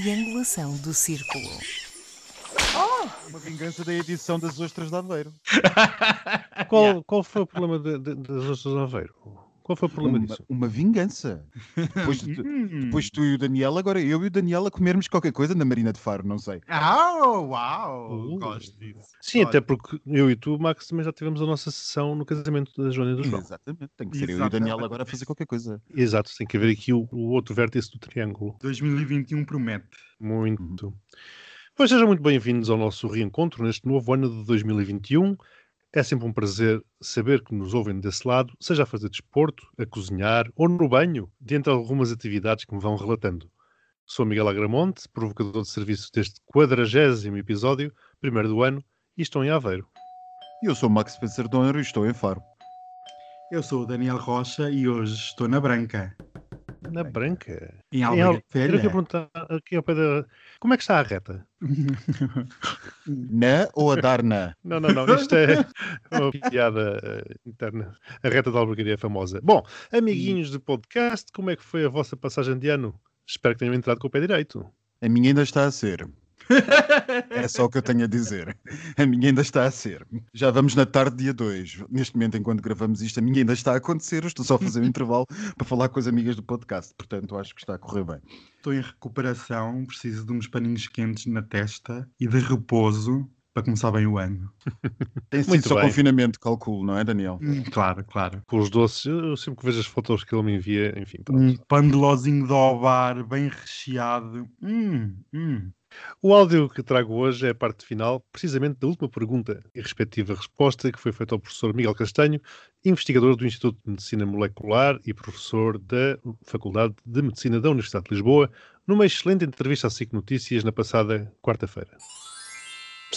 triangulação do círculo. Uma vingança da edição das ostras de Aveiro. Qual, qual foi o problema de- de- das ostras de Aveiro? Qual foi o problema Uma, disso? uma vingança. Depois, de- depois tu e o Daniel, agora eu e o Daniel a comermos qualquer coisa na Marina de Faro, não sei. Ah, uau! Uh. Gosto disso. Sim, Olha, até porque eu e tu, Max, também já tivemos a nossa sessão no casamento da Joana e do João. Exatamente. Tem que ser eu e o Daniel Exatamente. agora a fazer qualquer coisa. Exato, tem que haver aqui o, o outro vértice do triângulo. 2021 promete. Muito. Pois sejam muito bem-vindos ao nosso reencontro neste novo ano de 2021. É sempre um prazer saber que nos ouvem desse lado, seja a fazer desporto, a cozinhar ou no banho, dentre algumas atividades que me vão relatando. Sou Miguel Agramonte, provocador de serviço deste 40 episódio, primeiro do ano, e estou em Aveiro. E eu sou o Max Spencer Donner e estou em Faro. Eu sou o Daniel Rocha e hoje estou na Branca, Na Branca. em Em Al- Alberga Era que eu perguntar aqui ao pé da... Como é que está a reta? Na ou a dar na? Não, não, não. Isto é uma piada eh, interna. A reta da albergaria famosa. Bom, amiguinhos do podcast, como é que foi a vossa passagem de ano? Espero que tenham entrado com o pé direito. A minha ainda está a ser. É só o que eu tenho a dizer. A minha ainda está a ser. Já vamos na tarde, dia 2. Neste momento, enquanto gravamos isto, a minha ainda está a acontecer. Eu estou só a fazer um intervalo para falar com as amigas do podcast. Portanto, acho que está a correr bem. Estou em recuperação, preciso de uns paninhos quentes na testa e de repouso para começar bem o ano. Tem sido Muito só bem. confinamento, calculo, não é, Daniel? Hum, Claro, claro. Com os doces, eu sempre que vejo as fotos que ele me envia, enfim, pronto. Um pandelózinho de ovar bem recheado. Hum, hum. O áudio que trago hoje é a parte final, precisamente da última pergunta e respectiva resposta que foi feita ao professor Miguel Castanho, investigador do Instituto de Medicina Molecular e professor da Faculdade de Medicina da Universidade de Lisboa, numa excelente entrevista à SIC Notícias na passada quarta-feira.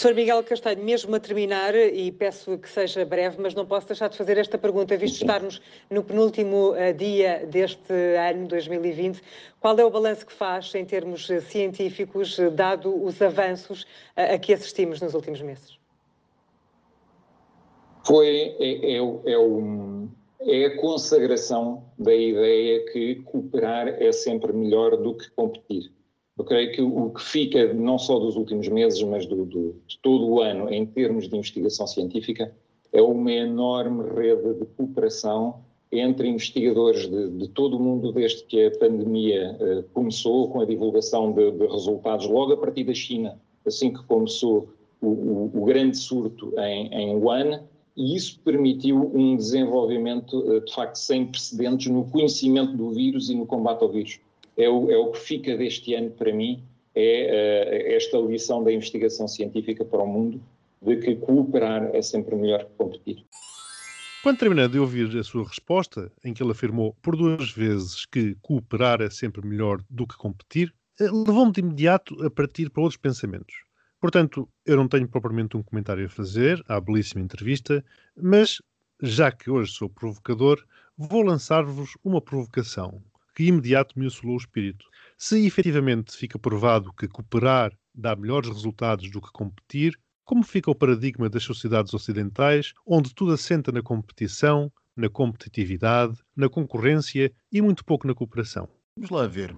Professor Miguel Castanho, mesmo a terminar, e peço que seja breve, mas não posso deixar de fazer esta pergunta, visto estarmos no penúltimo eh, dia deste ano 2020, qual é o balanço que faz em termos eh, científicos, eh, dado os avanços a que assistimos nos últimos meses? foi é, é, é, um- é a consagração da ideia que cooperar é sempre melhor do que competir. Eu creio que o que fica, não só dos últimos meses, mas do, do- de todo o ano, em termos de investigação científica, é uma enorme rede de cooperação entre investigadores de, de todo o mundo, desde que a pandemia eh, começou, com a divulgação de, de resultados logo a partir da China, assim que começou o, o- o grande surto em, em Wuhan, e isso permitiu um desenvolvimento, eh, de facto, sem precedentes no conhecimento do vírus e no combate ao vírus. É o, é o que fica deste ano para mim, é eh, esta lição da investigação científica para o mundo, de que cooperar é sempre melhor que competir. Quando terminei de ouvir a sua resposta, em que ele afirmou por duas vezes que cooperar é sempre melhor do que competir, eh, levou-me de imediato a partir para outros pensamentos. Portanto, eu não tenho propriamente um comentário a fazer à belíssima entrevista, mas, já que hoje sou provocador, vou lançar-vos uma provocação que imediato me assolou o espírito. Se efetivamente fica provado que cooperar dá melhores resultados do que competir, como fica o paradigma das sociedades ocidentais, onde tudo assenta na competição, na competitividade, na concorrência e muito pouco na cooperação? Vamos lá ver.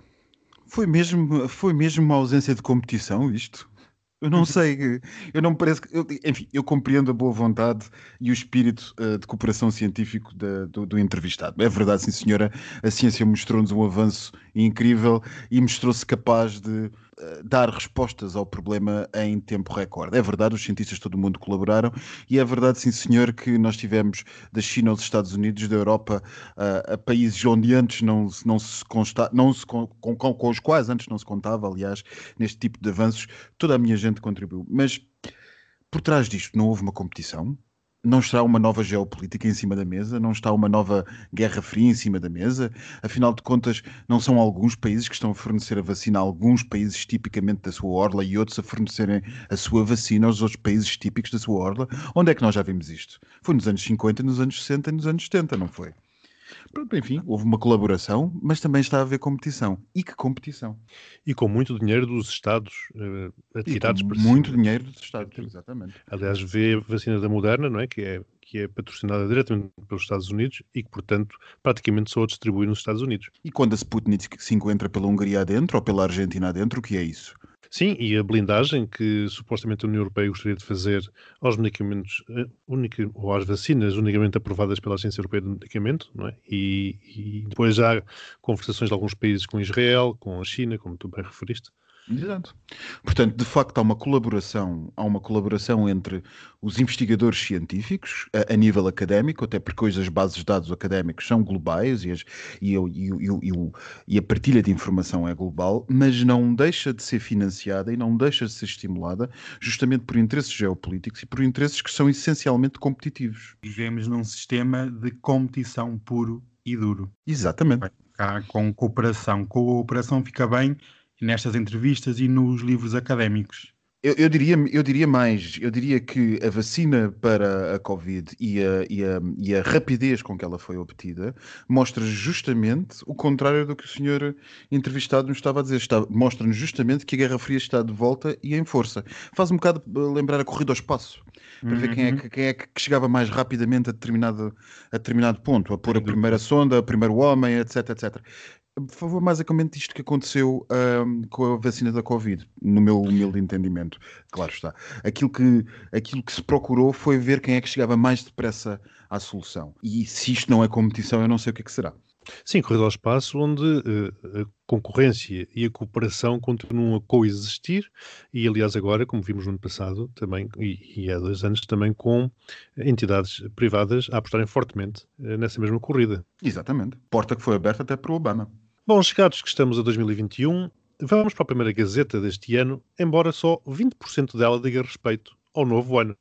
Foi mesmo, foi mesmo uma ausência de competição isto? Eu não sei, eu não me parece que. eu- enfim, eu compreendo a boa vontade e o espírito eh, de cooperação científico da- do, do entrevistado. É verdade, sim, senhora, a ciência mostrou-nos um avanço incrível e mostrou-se capaz de dar respostas ao problema em tempo recorde. É verdade, os cientistas de todo o mundo colaboraram e é verdade, sim, senhor, que nós tivemos da China aos Estados Unidos, da Europa a, a países onde antes não, não se consta, não se com, com, com os quais antes não se contava, aliás, neste tipo de avanços, toda a minha gente contribuiu. Mas por trás disto não houve uma competição? Não está uma nova geopolítica em cima da mesa? Não está uma nova guerra fria em cima da mesa? Afinal de contas, não são alguns países que estão a fornecer a vacina a alguns países tipicamente da sua orla e outros a fornecerem a sua vacina aos outros países típicos da sua orla? Onde é que nós já vimos isto? Foi nos anos 50, nos anos 60 e nos anos 70, não foi? Pronto, enfim, houve uma colaboração, mas também está a haver competição. E que competição? E com muito dinheiro dos Estados uh, atirados para Muito cima. dinheiro dos Estados, exatamente. Aliás, vê a vacina da Moderna, não é? Que é que é patrocinada diretamente pelos Estados Unidos e que, portanto, praticamente só a distribui nos Estados Unidos. E quando a Sputnik se encontra pela Hungria adentro ou pela Argentina adentro, o que é isso? Sim, e a blindagem que supostamente a União Europeia gostaria de fazer aos medicamentos eh, única, ou às vacinas unicamente aprovadas pela Agência Europeia de Medicamento, não é? E, e depois há conversações de alguns países com Israel, com a China, como tu bem referiste, Exato. Portanto, de facto, há uma colaboração, há uma colaboração entre os investigadores científicos a, a nível académico, até porque hoje as bases de dados académicos são globais e, as, e, e, e, a partilha de informação é global, mas não deixa de ser financiada e não deixa de ser estimulada justamente por interesses geopolíticos e por interesses que são essencialmente competitivos. Vivemos num sistema de competição puro e duro. Exatamente. Cá, com cooperação. Cooperação fica bem nestas entrevistas e nos livros académicos. Eu, eu, diria, eu diria mais, eu diria que a vacina para a Covid e a, e, a, e a rapidez com que ela foi obtida mostra justamente o contrário do que o senhor entrevistado nos estava a dizer. Mostra-nos justamente que a Guerra Fria está de volta e em força. Faz um bocado lembrar a corrida ao espaço, para uhum. ver quem é, uhum. que, quem é que chegava mais rapidamente a determinado, a determinado ponto, a pôr a primeira sonda, o primeiro homem, etc, etc. Por favor, basicamente isto que aconteceu um, com a vacina da Covid, no meu humilde entendimento, claro está. Aquilo que, aquilo que se procurou foi ver quem é que chegava mais depressa à solução. E se isto não é competição, eu não sei o que é que será. Sim, corrida ao espaço onde uh, a concorrência e a cooperação continuam a coexistir e, aliás, agora, como vimos no ano passado também, e, e há dois anos também, com entidades privadas a apostarem fortemente uh, nessa mesma corrida. Exatamente. Porta que foi aberta até para o Obama. Bom, chegados que estamos a 2021, vamos para a primeira Gazeta deste ano, embora só 20% dela diga respeito ao novo ano.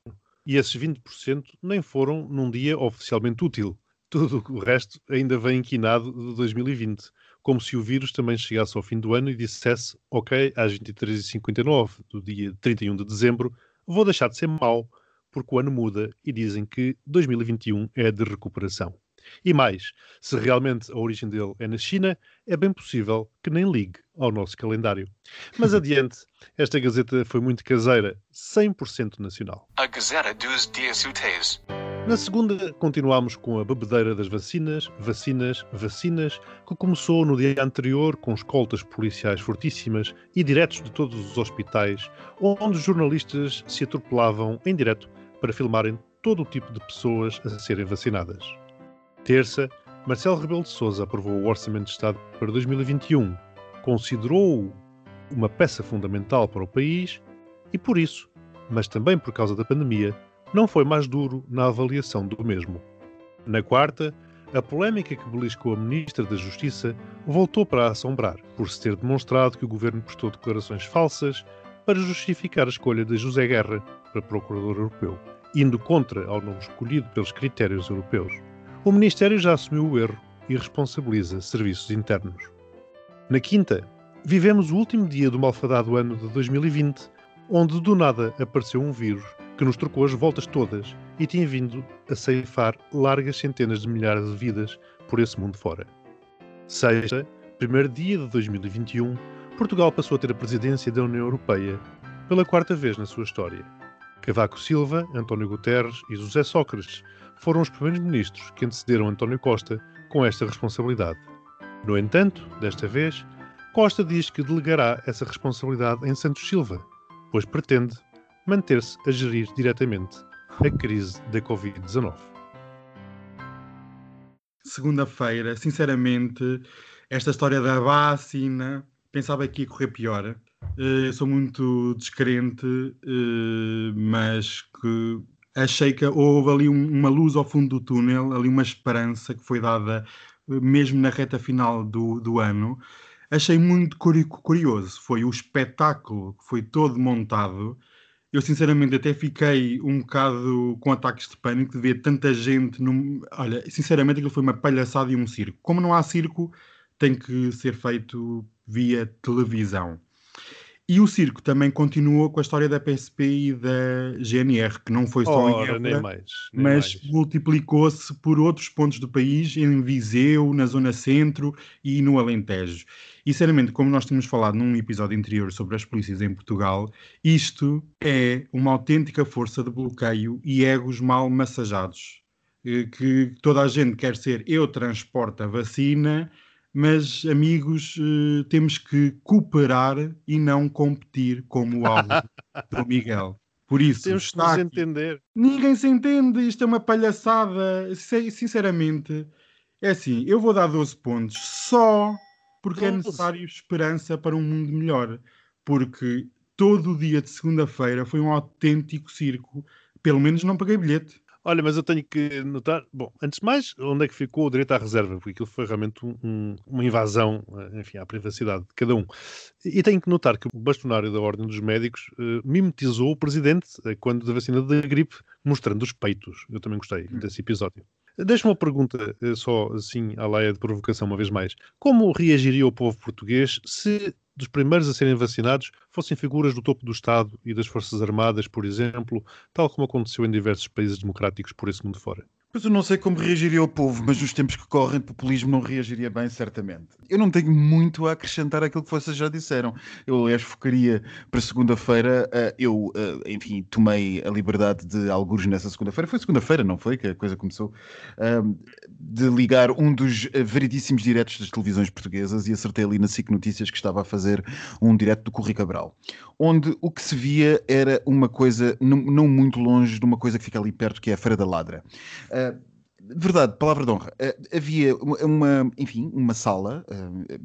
E esses 20% nem foram num dia oficialmente útil. Tudo o resto ainda vem inquinado de 2020, como se o vírus também chegasse ao fim do ano e dissesse: Ok, às 23h59 do dia 31 de dezembro, vou deixar de ser mau, porque o ano muda e dizem que 2021 é de recuperação. E mais, se realmente a origem dele é na China, é bem possível que nem ligue ao nosso calendário. Mas adiante, esta Gazeta foi muito caseira, 100% nacional. A Gazeta dos Dias Úteis. Na segunda, continuámos com a bebedeira das vacinas, vacinas, vacinas, que começou no dia anterior com escoltas policiais fortíssimas e diretos de todos os hospitais, onde os jornalistas se atropelavam em direto para filmarem todo o tipo de pessoas a serem vacinadas. Terça, Marcelo Rebelo de Sousa aprovou o Orçamento de Estado para 2021, considerou-o uma peça fundamental para o país e por isso, mas também por causa da pandemia, não foi mais duro na avaliação do mesmo. Na quarta, a polémica que beliscou a Ministra da Justiça voltou para assombrar, por se ter demonstrado que o governo prestou declarações falsas para justificar a escolha de José Guerra para Procurador Europeu, indo contra ao nome escolhido pelos critérios europeus. O Ministério já assumiu o erro e responsabiliza serviços internos. Na quinta, vivemos o último dia do malfadado ano de 2020, onde do nada apareceu um vírus que nos trocou as voltas todas e tinha vindo a ceifar largas centenas de milhares de vidas por esse mundo fora. Sexta, primeiro dia de 2021, Portugal passou a ter a presidência da União Europeia pela quarta vez na sua história. Cavaco Silva, António Guterres e José Sócrates foram os primeiros ministros que antecederam António Costa com esta responsabilidade. No entanto, desta vez, Costa diz que delegará essa responsabilidade em Santos Silva, pois pretende manter-se a gerir diretamente a crise da Covid-19. Segunda-feira, sinceramente, esta história da vacina, pensava que ia correr pior. Eh, eu sou muito descrente, eh, mas que achei que houve ali uma luz ao fundo do túnel, ali uma esperança que foi dada eh, mesmo na reta final do, do ano. Achei muito curioso, foi o espetáculo que foi todo montado. Eu sinceramente até fiquei um bocado com ataques de pânico de ver tanta gente. Num... Olha, sinceramente aquilo foi uma palhaçada e um circo. Como não há circo, tem que ser feito via televisão. E o circo também continuou com a história da PSP e da GNR, que não foi só Ora, em Évora, mas multiplicou-se por outros pontos do país, em Viseu, na Zona Centro e no Alentejo. E, sinceramente, como nós tínhamos falado num episódio anterior sobre as polícias em Portugal, isto é uma autêntica força de bloqueio e egos mal massajados. Eh, Que toda a gente quer ser eu transporto a vacina, mas, amigos, eh, temos que cooperar e não competir, como o álbum do Miguel. Por isso, Temos que nos aqui- entender. Ninguém se entende, isto é uma palhaçada. Sin- Sinceramente, é assim, eu vou dar 12 pontos só porque é 12. necessário esperança para um mundo melhor. Porque todo o dia de segunda-feira foi um autêntico circo. Pelo menos não paguei bilhete. Olha, mas eu tenho que notar, bom, antes de mais, onde é que ficou o direito à reserva? Porque aquilo foi realmente um- um- uma invasão, eh, enfim, à privacidade de cada um. E tenho que notar que o bastonário da Ordem dos Médicos eh, mimetizou o presidente eh, quando da vacina da gripe, mostrando os peitos. Eu também gostei desse episódio. Deixa-me uma pergunta, só assim, à laia de provocação, uma vez mais. Como reagiria o povo português se dos primeiros a serem vacinados fossem figuras do topo do Estado e das Forças Armadas, por exemplo, tal como aconteceu em diversos países democráticos por esse mundo fora? Pois eu não sei como reagiria o povo, mas nos tempos que correm, populismo não reagiria bem, certamente. Eu não tenho muito a acrescentar àquilo que vocês já disseram. Eu, aliás, focaria para segunda-feira. eh, eu, eh, enfim, tomei a liberdade de, alguns nessa segunda-feira. Foi segunda-feira, não foi? Que a coisa começou. ahm, de ligar um dos eh, variedíssimos diretos das televisões portuguesas e acertei ali na SIC Notícias que estava a fazer um direto do Corri Cabral, onde o que se via era uma coisa não muito longe de uma coisa que fica ali perto, que é a Feira da Ladra. Uh, verdade, palavra de honra. Uh, havia uma, uma, enfim, uma sala, uh,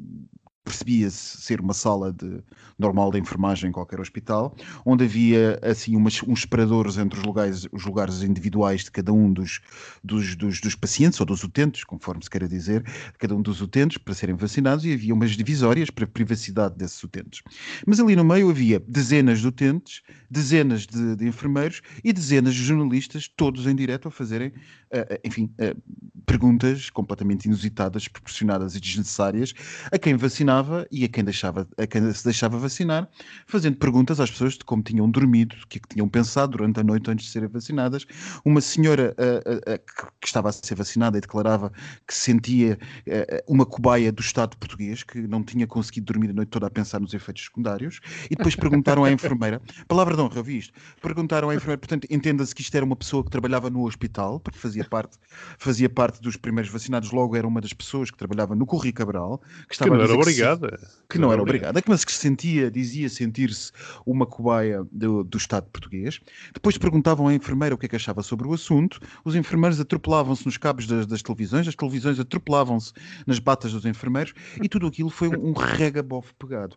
percebia-se ser uma sala de, normal de enfermagem em qualquer hospital, onde havia assim umas, uns separadores entre os lugares, os lugares individuais de cada um dos, dos, dos, dos pacientes ou dos utentes, conforme se queira dizer, cada um dos utentes para serem vacinados e havia umas divisórias para a privacidade desses utentes. Mas ali no meio havia dezenas de utentes, dezenas de, de enfermeiros e dezenas de jornalistas, todos em direto a fazerem, uh, enfim, uh, perguntas completamente inusitadas, proporcionadas e desnecessárias a quem vacinava e a quem, deixava, a quem se deixava vacinar, fazendo perguntas às pessoas de como tinham dormido, o que é que tinham pensado durante a noite antes de serem vacinadas. Uma senhora uh, uh, que estava a ser vacinada e declarava que sentia uh, uma cobaia do Estado português, que não tinha conseguido dormir a noite toda a pensar nos efeitos secundários, e depois perguntaram à enfermeira, palavra de honra, vi isto, perguntaram à enfermeira, portanto, entenda-se que isto era uma pessoa que trabalhava no hospital, porque fazia parte, fazia parte dos primeiros vacinados, logo era uma das pessoas que trabalhava no Corri Cabral, que estava que não a era dizer se- obrigada. que não era obrigada, mas que se sentia, dizia sentir-se uma cobaia do, do Estado português. Depois perguntavam à enfermeira o que é que achava sobre o assunto. Os enfermeiros atropelavam-se nos cabos das, das televisões, as televisões atropelavam-se nas batas dos enfermeiros e tudo aquilo foi um, um regabof pegado.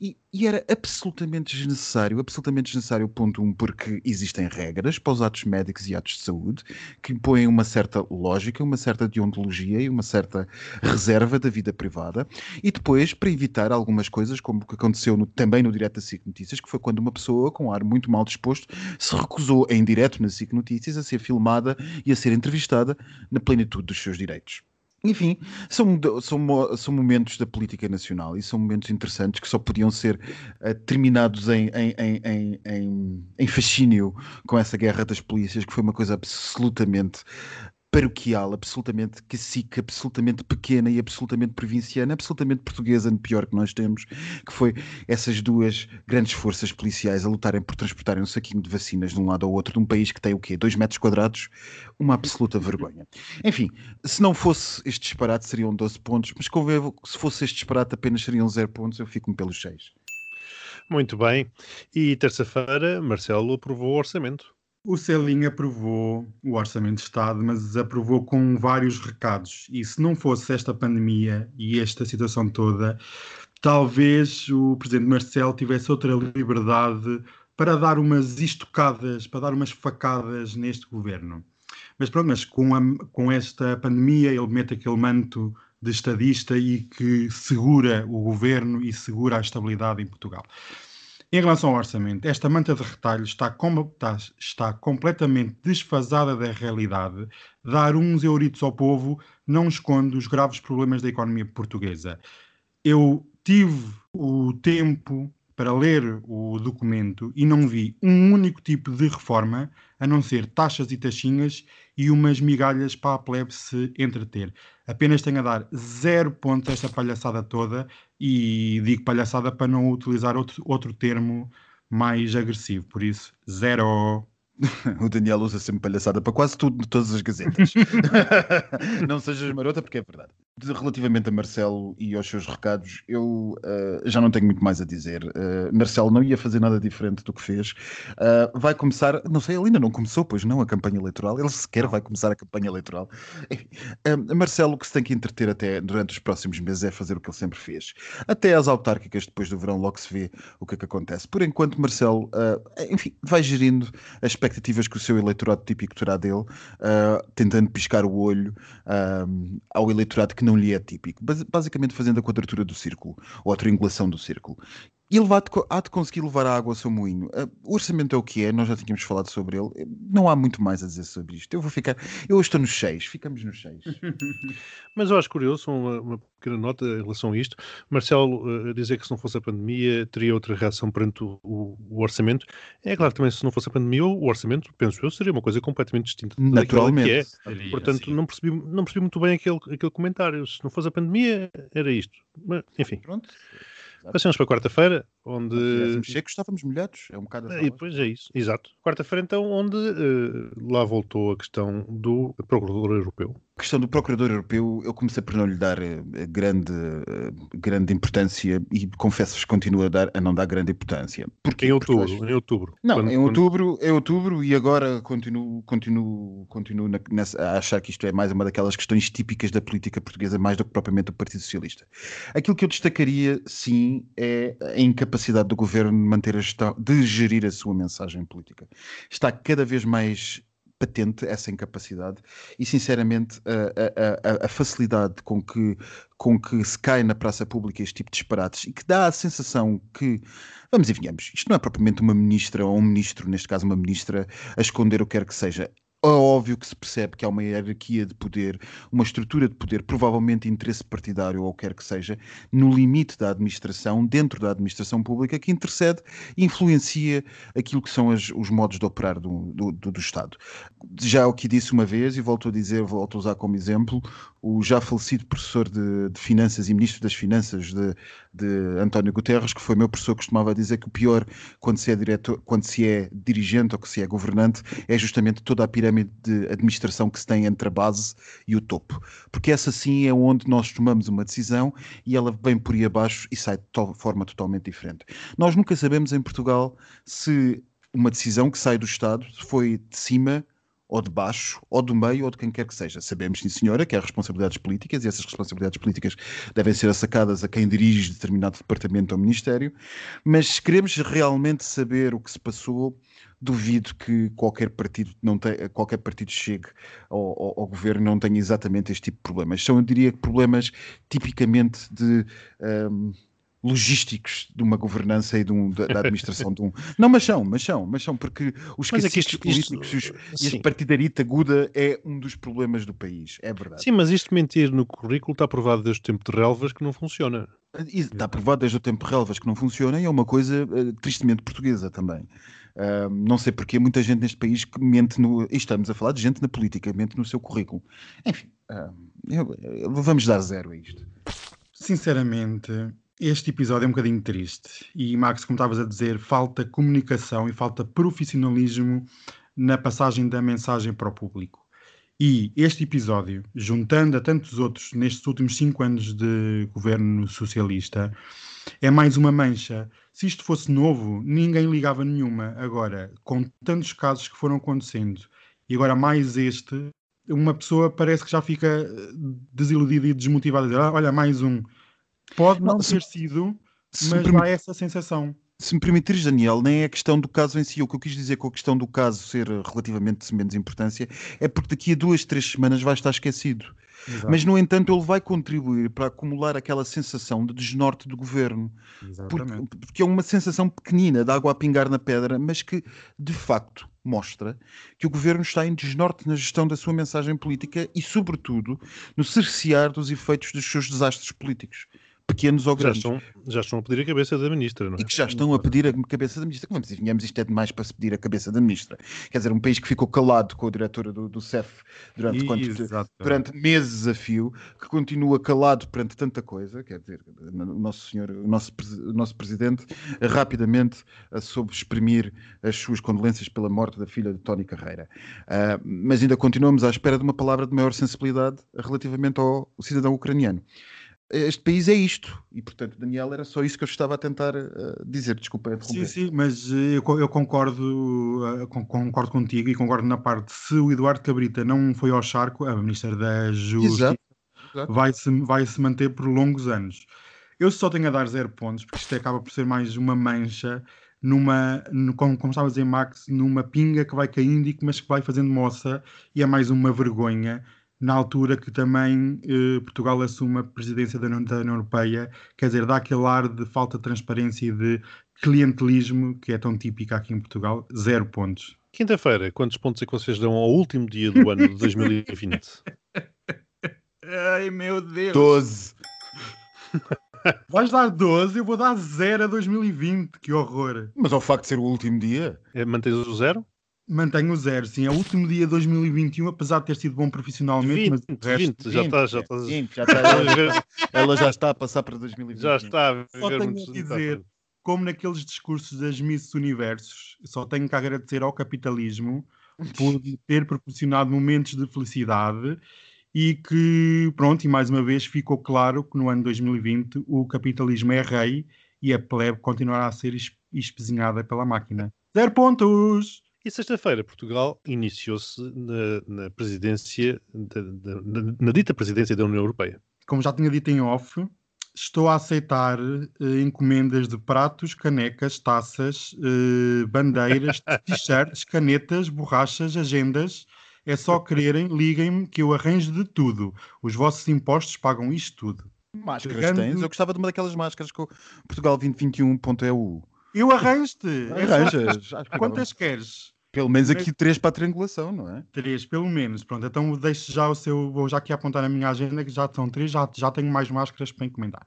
E, e era absolutamente desnecessário, absolutamente desnecessário, ponto um, porque existem regras para os atos médicos e atos de saúde que impõem uma certa lógica, uma certa deontologia e uma certa reserva da vida privada. E depois, para evitar algumas coisas, como o que aconteceu no- também no direto da SIC Notícias, que foi quando uma pessoa com um ar muito mal disposto se recusou em direto na SIC Notícias a ser filmada e a ser entrevistada na plenitude dos seus direitos. Enfim, são, são, são momentos da política nacional e são momentos interessantes que só podiam ser eh, terminados em, em, em, em, em fascínio com essa guerra das polícias, que foi uma coisa absolutamente paroquial, absolutamente cacique, absolutamente pequena e absolutamente provinciana, absolutamente portuguesa, no pior que nós temos, que foi essas duas grandes forças policiais a lutarem por transportarem um saquinho de vacinas de um lado ao outro de um país que tem o quê? Dois metros quadrados? Uma absoluta vergonha. Enfim, se não fosse este disparate seriam 12 pontos, mas que se fosse este disparate apenas seriam 0 pontos, eu fico-me pelos 6. Muito bem. E terça-feira, Marcelo aprovou o orçamento. O Celim aprovou o Orçamento de Estado, mas aprovou com vários recados. E se não fosse esta pandemia e esta situação toda, talvez o Presidente Marcelo tivesse outra liberdade para dar umas estocadas, para dar umas facadas neste governo. Mas pronto, mas com, a- com esta pandemia ele mete aquele manto de estadista e que segura o governo e segura a estabilidade em Portugal. Em relação ao orçamento, esta manta de retalhos está, como- está- está completamente desfasada da realidade. Dar uns euritos ao povo não esconde os graves problemas da economia portuguesa. Eu tive o tempo para ler o documento e não vi um único tipo de reforma, a não ser taxas e taxinhas e umas migalhas para a plebe se entreter. Apenas tenho a dar zero pontos a esta palhaçada toda e digo palhaçada para não utilizar outro, outro termo mais agressivo. Por isso, zero. O Daniel usa sempre palhaçada para quase tudo, todas as gazetas. não sejas marota, porque é verdade. Relativamente a Marcelo e aos seus recados, eu uh, já não tenho muito mais a dizer. Uh, Marcelo não ia fazer nada diferente do que fez. Uh, vai começar, não sei, ele ainda não começou, pois não, a campanha eleitoral. Ele sequer vai começar a campanha eleitoral. Marcelo, o que se tem que entreter até durante os próximos meses é fazer o que ele sempre fez. Até às autárquicas, depois do verão, logo se vê o que é que acontece. Por enquanto, Marcelo, enfim, vai gerindo as expectativas que o seu eleitorado típico terá dele, tentando piscar o olho ao eleitorado que não lhe é típico, basicamente fazendo a quadratura do círculo, ou a triangulação do círculo. E ele há de, há de conseguir levar a água ao seu moinho. Uh, o orçamento é o que é, nós já tínhamos falado sobre ele. Não há muito mais a dizer sobre isto. Eu vou ficar. Eu hoje estou nos 6, ficamos nos 6. Mas eu acho curioso, uma, uma, pequena nota em relação a isto. Marcelo uh, dizer que se não fosse a pandemia teria outra reação perante o, o, o, orçamento. É claro também, se não fosse a pandemia, o orçamento, penso eu, seria uma coisa completamente distinta. Naturalmente. Que é. Seria, Portanto, não percebi, não percebi muito bem aquele, aquele comentário. Se não fosse a pandemia, era isto. Mas, enfim. Pronto. Passamos para quarta-feira, onde. Mexer, estávamos molhados, é um bocado E depois é isso, exato. Quarta-feira, então, onde uh, lá voltou a questão do Procurador Europeu. A questão do Procurador Europeu, eu comecei por não lhe dar uh, grande, uh, grande importância e confesso-vos que continuo a, dar, a não dar grande importância. Porquê? Em outubro, Porque, em outubro. Não, quando, em outubro, quando... em outubro e agora continuo, continuo, continuo na, nessa, a achar que isto é mais uma daquelas questões típicas da política portuguesa, mais do que propriamente do Partido Socialista. Aquilo que eu destacaria, sim, é a incapacidade do governo de manter a gestão, de gerir a sua mensagem política. Está cada vez mais patente essa incapacidade e sinceramente a, a, a, facilidade com que, com que se cai na praça pública este tipo de disparates e que dá a sensação que, vamos e venhamos, isto não é propriamente uma ministra ou um ministro, neste caso uma ministra, a esconder o que quer que seja. É óbvio que se percebe que há uma hierarquia de poder, uma estrutura de poder, provavelmente interesse partidário ou quer que seja, no limite da administração, dentro da administração pública, que intercede e influencia aquilo que são as, os modos de operar do, do, do, do Estado. Já o que disse uma vez, e volto a dizer, volto a usar como exemplo, o já falecido professor de, de Finanças e Ministro das Finanças de, de, António Guterres, que foi meu professor, costumava dizer que o pior quando se é diretor, quando se é dirigente ou que se é governante é justamente toda a pirâmide de administração que se tem entre a base e o topo. Porque essa sim é onde nós tomamos uma decisão e ela vem por aí abaixo e sai de forma totalmente diferente. Nós nunca sabemos em Portugal se uma decisão que sai do Estado foi de cima ou de baixo, ou do meio, ou de quem quer que seja. Sabemos, sim senhora, que há responsabilidades políticas e essas responsabilidades políticas devem ser assacadas a quem dirige determinado departamento ou ministério, mas se queremos realmente saber o que se passou, duvido que qualquer partido não tenha, qualquer partido chegue ao, ao, ao, governo não tenha exatamente este tipo de problemas. São, eu diria, problemas tipicamente de um, logísticos de uma governança e um, da, da, administração de um. Não, mas são, mas são, mas são, porque os mas é que isto, políticos isto, e a partidarita aguda é um dos problemas do país, é verdade. Sim, mas isto mentir no currículo está provado desde o tempo de relvas que não funciona. Está provado desde o tempo de relvas que não funciona e é uma coisa uh, tristemente portuguesa também. Uh, não sei porque muita gente neste país que mente no. E estamos a falar de gente na política, mente no seu currículo. Enfim, uh, eu, eu, vamos dar zero a isto. Sinceramente, este episódio é um bocadinho triste. E, Max, como estavas a dizer, falta comunicação e falta profissionalismo na passagem da mensagem para o público. E este episódio, juntando a tantos outros nestes últimos cinco anos de governo socialista, é mais uma mancha. Se isto fosse novo, ninguém ligava nenhuma. Agora, com tantos casos que foram acontecendo, e agora mais este, uma pessoa parece que já fica desiludida e desmotivada. Ah, olha, mais um Pode não, não ter se, sido, se mas há essa sensação. Se me permitires, Daniel, nem é a questão do caso em si. O que eu quis dizer com a questão do caso ser relativamente de menos importância é porque daqui a duas, três semanas vai estar esquecido. Exato. Mas, no entanto, ele vai contribuir para acumular aquela sensação de desnorte do governo. Porque, porque, é uma sensação pequenina de água a pingar na pedra, mas que, de facto, mostra que o governo está em desnorte na gestão da sua mensagem política e, sobretudo, no cercear dos efeitos dos seus desastres políticos pequenos ou Já grandes. estão, já estão a pedir a cabeça da ministra, não é? E que já estão a pedir a cabeça da ministra. Vamos dizer, isto é demais para se pedir a cabeça da ministra. Quer dizer, um país que ficou calado com a diretora do, do CEF durante, quanto, durante meses a fio, que continua calado perante tanta coisa, quer dizer, o nosso senhor, o nosso, o nosso presidente, rapidamente soube exprimir as suas condolências pela morte da filha de Tony Carreira. Ah, mas ainda continuamos à espera de uma palavra de maior sensibilidade relativamente ao cidadão ucraniano. Este país é isto, e portanto, Daniel, era só isso que eu estava a tentar eh, dizer. Desculpa, Sim, sim, mas eh, eu, eu concordo, con- concordo contigo e concordo na parte se o Eduardo Cabrita não foi ao charco, a Ministra da Justiça Exato, exato. vai se, vai se manter por longos anos. Eu só tenho a dar zero pontos, porque isto acaba por ser mais uma mancha, numa, no- como, como estava a dizer Max, numa pinga que vai caindo, e que- mas que vai fazendo moça, e é mais uma vergonha, na altura que também eh, Portugal assume a presidência da União, da União Europeia, quer dizer, dá aquele ar de falta de transparência e de clientelismo que é tão típico aqui em Portugal, zero pontos. Quinta-feira, quantos pontos é que vocês dão ao último dia do ano de 2020? Ai meu Deus! 12. Vais dar 12, eu vou dar 0 a 2020, que horror! Mas ao facto de ser o último dia, É, Mantens o zero? Mantenho o zero, sim. É o último dia de 2021, apesar de ter sido bom profissionalmente, 20, mas o resto 20, já está, já está, já está ela, ela já está a passar para 2020. já está a só viver tenho muito a dizer, como naqueles discursos das Miss Universos, só tenho que agradecer ao capitalismo por ter proporcionado momentos de felicidade e que, pronto, e mais uma vez ficou claro que no ano 2020 o capitalismo é rei e a plebe continuará a ser es- espezinhada pela máquina. Zero pontos! E sexta-feira, Portugal iniciou-se na, na presidência, da- da- na, na dita presidência da União Europeia. como já tinha dito em off, estou a aceitar eh, encomendas de pratos, canecas, taças, eh, bandeiras, t-shirts, canetas, borrachas, agendas. É só quererem, liguem-me que eu arranjo de tudo. Os vossos impostos pagam isto tudo. Máscaras Chegando- tens? Eu gostava de uma daquelas máscaras com Portugal 2021.eu. Eu arranjo-te! É Arranjas? Quantas queres? Pelo menos aqui três para a triangulação, não é? Três, pelo menos. Pronto, então deixe já o seu. Vou já aqui apontar na minha agenda que já são três, já, já tenho mais máscaras para encomendar.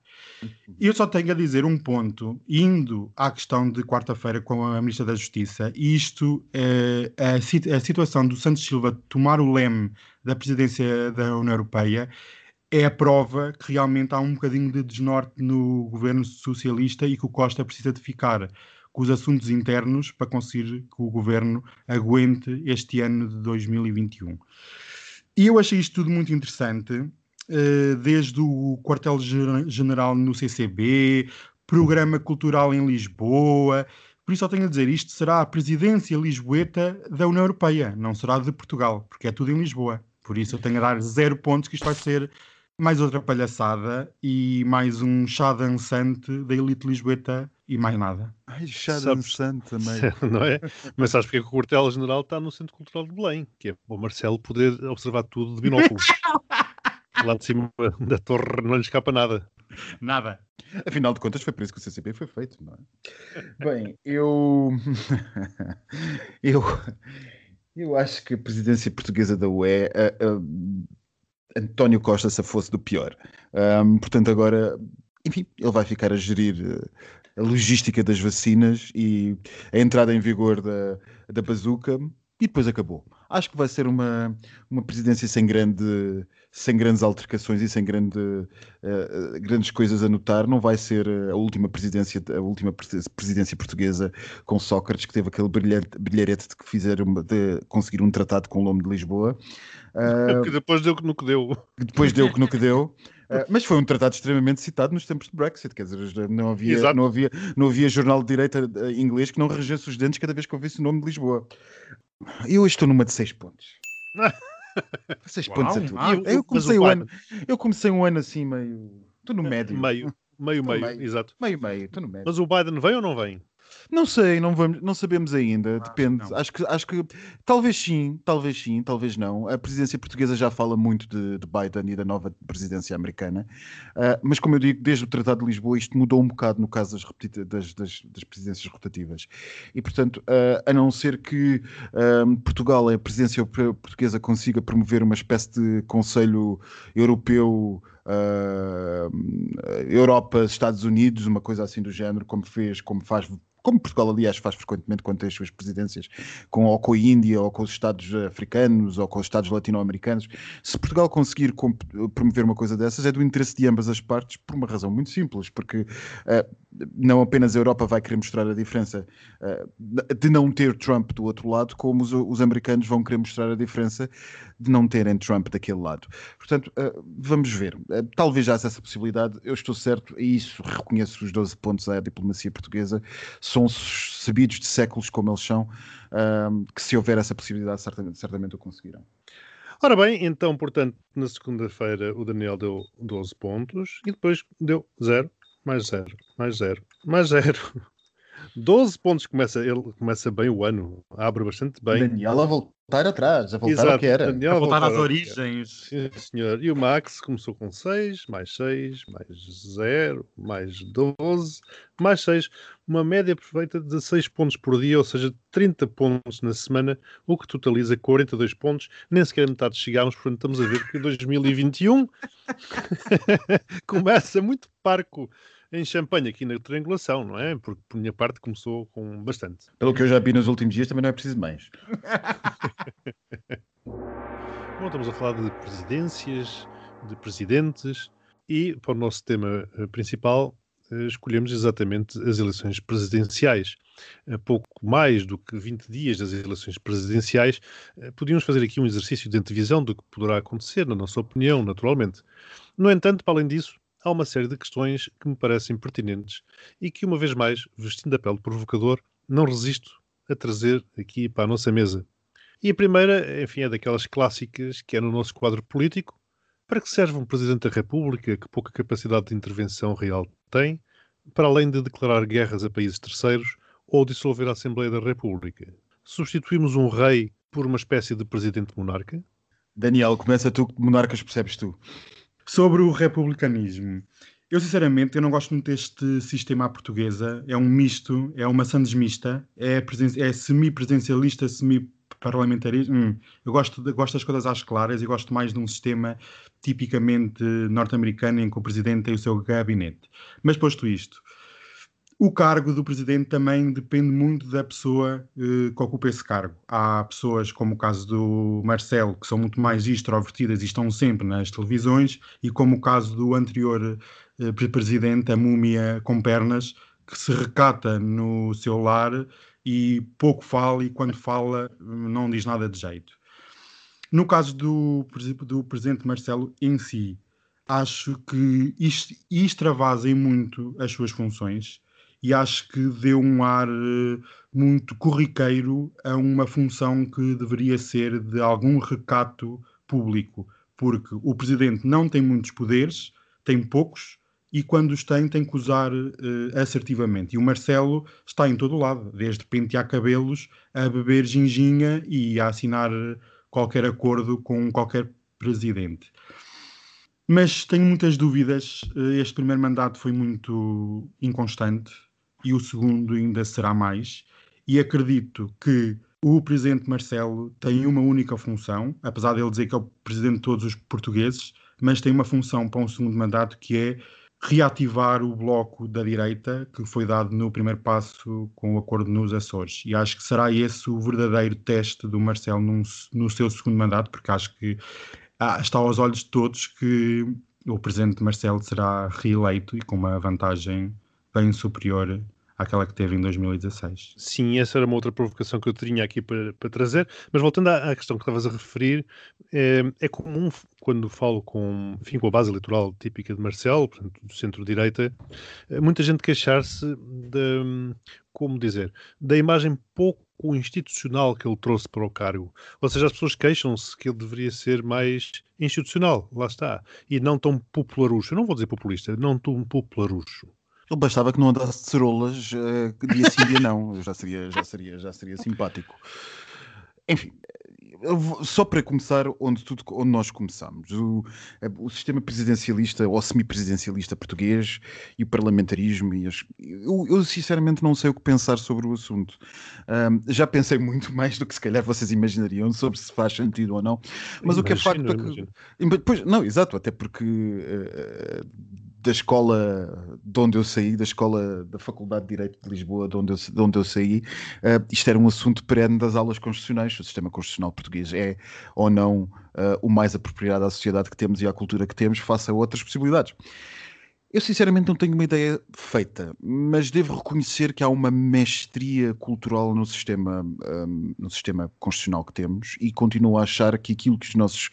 Eu só tenho a dizer um ponto, indo à questão de quarta-feira com a Ministra da Justiça, isto, eh, a, a situação do Santos Silva tomar o leme da presidência da União Europeia é a prova que realmente há um bocadinho de desnorte no governo socialista e que o Costa precisa de ficar com os assuntos internos para conseguir que o governo aguente este ano de 2021. E eu achei isto tudo muito interessante, eh, desde o quartel-general no CCB, programa cultural em Lisboa. Por isso, só tenho a dizer: isto será a presidência lisboeta da União Europeia, não será de Portugal, porque é tudo em Lisboa. Por isso, eu tenho a dar zero pontos, que isto vai ser mais outra palhaçada e mais um chá dançante da elite lisboeta e mais nada. Ai, chá dançante também. não é? Mas sabes porque é que o quartel-general está no Centro Cultural de Belém? Que é para o Marcelo poder observar tudo de binóculo. Lá de cima da torre não lhe escapa nada. Nada. Afinal de contas, foi por isso que o CCP foi feito, não é? Bem, eu. eu. Eu acho que a presidência portuguesa da UE. a- a- António Costa se fosse do pior. Ahm, portanto, agora. Enfim, ele vai ficar a gerir eh, a logística das vacinas e a entrada em vigor da, da bazuca e depois acabou. Acho que vai ser uma, uma presidência sem, grande, sem grandes altercações e sem grande, eh, grandes coisas a notar. Não vai ser eh, a última presidência, a última presi- presidência portuguesa com Sócrates, que teve aquele brilharete de que fizeram de conseguir um tratado com o Lome de Lisboa. Que depois deu no que deu. que depois deu que no que deu. Uh, mas foi um tratado extremamente citado nos tempos de Brexit, quer dizer, não havia, Exato. não havia, não havia jornal de direita uh, inglês que não regesse os dentes cada vez que ouvisse o nome de Lisboa. Eu hoje estou numa de 6 pontos. 6 Uau, pontos a tudo. ah, eu, eu comecei Biden- ano, eu comecei um ano assim meio. Estou no médio. Meio, meio, meio, meio. exato. Meio, meio, estou no médio. Mas o Biden vem ou não vem? Não sei, não, vamos, não sabemos ainda, que depende. não. Acho que, acho que talvez sim, talvez sim, talvez não. A presidência portuguesa já fala muito de, de Biden e da nova presidência americana, Ah, mas como eu digo, desde o Tratado de Lisboa isto mudou um bocado no caso das, das, das, das presidências rotativas. E portanto, ah, a não ser que ah, Portugal, a presidência portuguesa, consiga promover uma espécie de Conselho Europeu uh, Europa, Estados Unidos, uma coisa assim do género, como fez, como faz como Portugal, aliás, faz frequentemente quando tem as suas presidências, com, ou com a Índia, ou com os Estados africanos, ou com os Estados latino-americanos. Se Portugal conseguir promover uma coisa dessas, é do interesse de ambas as partes, por uma razão muito simples, porque uh, não apenas a Europa vai querer mostrar a diferença uh, de não ter Trump do outro lado, como os, os, americanos vão querer mostrar a diferença de não terem Trump daquele lado. Portanto, uh, vamos ver. Talvez já essa possibilidade, eu estou certo, e isso reconheço os 12 pontos à diplomacia portuguesa são sabidos de séculos como eles são, que se houver essa possibilidade, certamente, certamente o conseguirão. Ora bem, então, portanto, na segunda-feira o Daniel deu 12 pontos e depois deu 0, mais 0, mais 0, mais 0. 12 pontos começa, ele começa bem o ano, abre bastante bem. Daniel a voltar atrás, a voltar Exato, ao que era. Daniel a voltar, voltar às origens. Sim, senhor. E o Max começou com 6, mais 6, mais 0, mais 12, mais 6. Uma média perfeita de 6 pontos por dia, ou seja, 30 pontos na semana, o que totaliza 42 pontos. Nem sequer a metade chegámos, portanto estamos a ver que 2021 começa muito parco em champanhe aqui na triangulação, não é? Porque por minha parte começou com bastante. Pelo que eu já vi nos últimos dias, também não é preciso mais. Bom, estamos a falar de presidências, de presidentes e para o nosso tema eh, principal eh, escolhemos exatamente as eleições presidenciais. A pouco mais do que 20 dias das eleições presidenciais, eh, podíamos fazer aqui um exercício de antevisão do que poderá acontecer, na nossa opinião, naturalmente. No entanto, para além disso, há uma série de questões que me parecem pertinentes e que, uma vez mais, vestindo a pele provocador, não resisto a trazer aqui para a nossa mesa. E a primeira, enfim, é daquelas clássicas que é no nosso quadro político. Para que serve um Presidente da República que pouca capacidade de intervenção real tem, para além de declarar guerras a países terceiros ou dissolver a Assembleia da República? Substituímos um rei por uma espécie de presidente monarca? Daniel, começa tu, monarcas percebes tu. Sobre o republicanismo. Eu, sinceramente, eu não gosto muito deste sistema à portuguesa. É um misto, é uma sandes mista, é, é semi-presencialista, semi-parlamentarismo. Hum. Eu gosto, de, gosto das coisas às claras e gosto mais de um sistema tipicamente norte-americano em que o presidente tem o seu gabinete. Mas posto isto, o cargo do presidente também depende muito da pessoa uh, que ocupa esse cargo. Há pessoas, como o caso do Marcelo, que são muito mais extrovertidas e estão sempre nas televisões, e como o caso do anterior uh, presidente, a múmia com pernas, que se recata no seu lar e pouco fala, e quando fala não diz nada de jeito. No caso do, do presidente Marcelo em si, acho que extravasem muito as suas funções e acho que deu um ar eh, muito corriqueiro a uma função que deveria ser de algum recato público, porque o presidente não tem muitos poderes, tem poucos, e quando os tem, tem que usar uh, assertivamente. E o Marcelo está em todo lado, desde pentear cabelos a beber ginginha e a assinar qualquer acordo com qualquer presidente. Mas tenho muitas dúvidas. Eh, este primeiro mandato foi muito inconstante e o segundo ainda será mais. E acredito que o presidente Marcelo tem uma única função, apesar de ele dizer que é o presidente de todos os portugueses, mas tem uma função para um segundo mandato que é reativar o bloco da direita que foi dado no primeiro passo com o acordo nos Açores. E acho que será esse o verdadeiro teste do Marcelo num, no seu segundo mandato, porque acho que ah, está aos olhos de todos que o presidente Marcelo será reeleito e com uma vantagem bem superior àquela que teve em 2016. Sim, essa era uma outra provocação que eu tinha aqui para, para trazer, mas voltando à, à, questão que estavas a referir, é, é, comum quando falo com, enfim, com a base eleitoral típica de Marcelo, portanto, do centro-direita, eh, muita gente queixar-se de, como dizer, da imagem pouco institucional que ele trouxe para o cargo. Ou seja, as pessoas queixam-se que ele deveria ser mais institucional, lá está, e não tão popularucho. Eu não vou dizer populista, não tão popularucho. Ele bastava que não andasse de cerolas uh, dia sim, dia não. Já seria, já, seria, já seria simpático. Enfim, só para começar onde, tudo, onde nós começamos, o, o sistema presidencialista ou semipresidencialista português e o parlamentarismo, e as, eu, eu, sinceramente não sei o que pensar sobre o assunto. Um, já pensei muito mais do que se calhar vocês imaginariam sobre se faz sentido ou não, mas imagino, o que é facto é que. Pois, não, exato, até porque. Uh, da escola de onde eu saí, da escola da Faculdade de Direito de Lisboa, de onde eu, de onde eu saí, uh, isto era um assunto perene das aulas constitucionais. O sistema constitucional português é ou não uh, o mais apropriado à sociedade que temos e à cultura que temos, face a outras possibilidades. Eu sinceramente não tenho uma ideia feita, mas devo reconhecer que há uma mestria cultural no sistema, um, eh, no sistema constitucional que temos e continuo a achar que aquilo que os nossos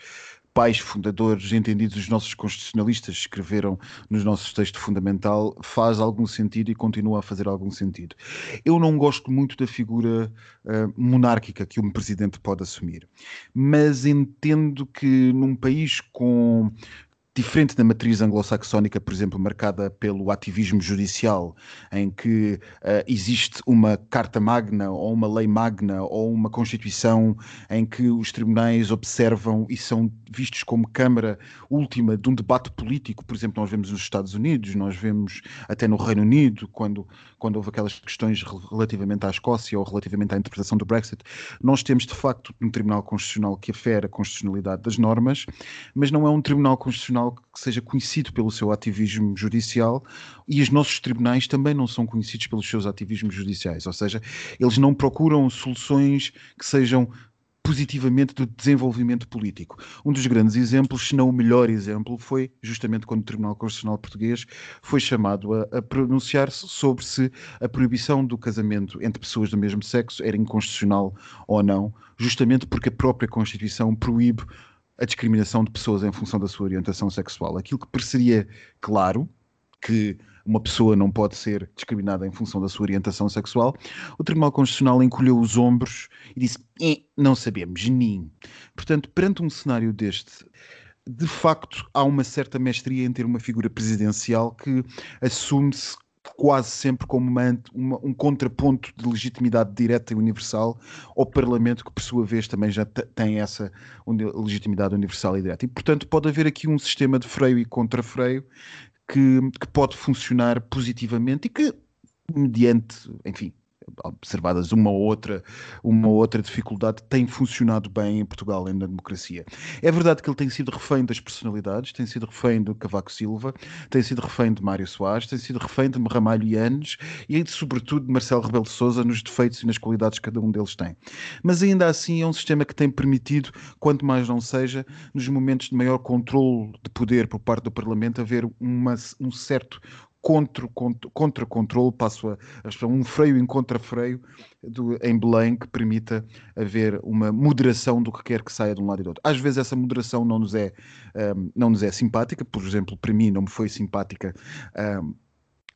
pais fundadores, entendidos os nossos constitucionalistas, escreveram nos nossos textos fundamental, faz algum sentido e continua a fazer algum sentido. Eu não gosto muito da figura uh, monárquica que um presidente pode assumir, mas entendo que num país com diferente da matriz anglo-saxónica, por exemplo, marcada pelo ativismo judicial, em que uh, existe uma carta magna ou uma lei magna ou uma constituição em que os tribunais observam e são vistos como câmara última de um debate político, por exemplo, nós vemos nos Estados Unidos, nós vemos até no Reino Unido, quando, quando houve aquelas questões relativamente à Escócia ou relativamente à interpretação do Brexit, nós temos de facto um Tribunal Constitucional que afere a constitucionalidade das normas, mas não é um Tribunal Constitucional que seja conhecido pelo seu ativismo judicial e os nossos tribunais também não são conhecidos pelos seus ativismos judiciais, ou seja, eles não procuram soluções que sejam positivamente do desenvolvimento político. Um dos grandes exemplos, se não o melhor exemplo, foi justamente quando o Tribunal Constitucional Português foi chamado a, a pronunciar-se sobre se a proibição do casamento entre pessoas do mesmo sexo era inconstitucional ou não, justamente porque a própria Constituição proíbe a discriminação de pessoas em função da sua orientação sexual. Aquilo que pareceria claro, que uma pessoa não pode ser discriminada em função da sua orientação sexual, o Tribunal Constitucional encolheu os ombros e disse: eh, não sabemos, nem. Portanto, perante um cenário deste, de facto há uma certa mestria em ter uma figura presidencial que assume-se quase sempre como uma, uma, um contraponto de legitimidade direta e universal ao Parlamento, que por sua vez também já tem essa legitimidade universal e direta. E, portanto, pode haver aqui um sistema de freio e contrafreio que, que pode funcionar positivamente e que, mediante, enfim, observadas uma ou outra, uma ou outra dificuldade, tem funcionado bem em Portugal, na democracia. É verdade que ele tem sido refém das personalidades, tem sido refém do Cavaco Silva, tem sido refém de Mário Soares, tem sido refém de Ramalho Yanes e, sobretudo, de Marcelo Rebelo de Sousa nos defeitos e nas qualidades que cada um deles tem. Mas ainda assim é um sistema que tem permitido, quanto mais não seja, nos momentos de maior controle de poder por parte do Parlamento, haver uma, um certo contra, contra, contra controle, passo a, a um freio em contrafreio em Belém que permita haver uma moderação do que quer que saia de um lado e do outro. Às vezes essa moderação não nos é, um, não nos é simpática, por exemplo, para mim não me foi simpática um,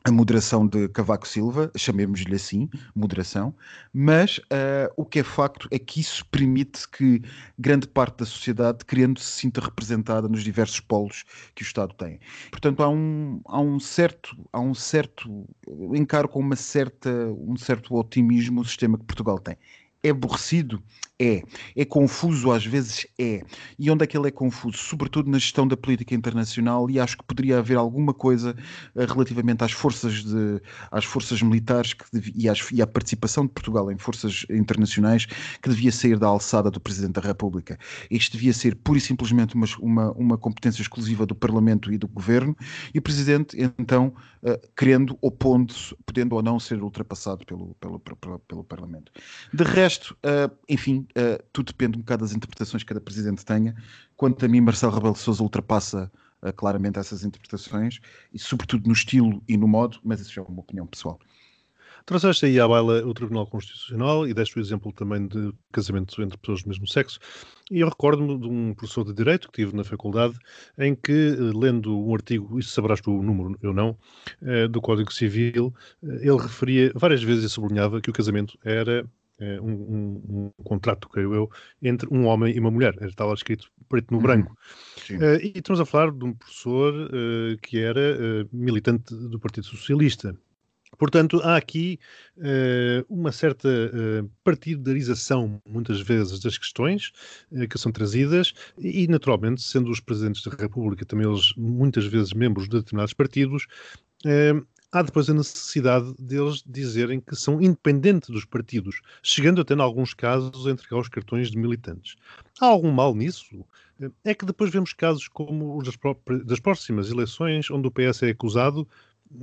a moderação de Cavaco Silva, chamemos-lhe assim, moderação, mas uh, o que é facto é que isso permite que grande parte da sociedade, querendo, se sinta representada nos diversos polos que o Estado tem. Portanto, há um, há um certo, há um certo, encaro com uma certa, um certo otimismo o sistema que Portugal tem. É aborrecido? É. É confuso às vezes? É. E onde é que ele é confuso? Sobretudo na gestão da política internacional e acho que poderia haver alguma coisa uh, relativamente às forças, de, às forças militares que e, às, e à participação de Portugal em forças internacionais que devia sair da alçada do Presidente da República. Isto devia ser pura e simplesmente uma, uma, uma competência exclusiva do Parlamento e do Governo e o Presidente, então, uh, querendo, opondo-se, podendo ou não ser ultrapassado pelo, pelo, pelo, pelo Parlamento. De resto, uh, enfim, uh, tudo depende um bocado das interpretações que cada presidente tenha. Quanto a mim, Marcelo Rebelo de Sousa ultrapassa uh, claramente essas interpretações, e sobretudo no estilo e no modo, mas isso já é uma opinião pessoal. Trouxeste aí à baila o Tribunal Constitucional e deste o exemplo também de casamento entre pessoas do mesmo sexo. E eu recordo-me de um professor de Direito que tive na faculdade, em que, lendo um artigo, isso saberás tu o número, eu não, do Código Civil, ele referia várias vezes e sublinhava que o casamento era um, um, um, contrato, creio eu, entre um homem e uma mulher. Estava escrito preto no uhum. branco. Uh, e estamos a falar de um professor uh, que era uh, militante do Partido Socialista. Portanto, há aqui uh, uma certa uh, partidarização, muitas vezes, das questões uh, que são trazidas e, naturalmente, sendo os presidentes da República também eles muitas vezes membros de determinados partidos, há depois a necessidade deles dizerem que são independentes dos partidos, chegando até, em alguns casos, a entregar os cartões de militantes. Há algum mal nisso? É que depois vemos casos como os das, das próximas eleições, onde o PS é acusado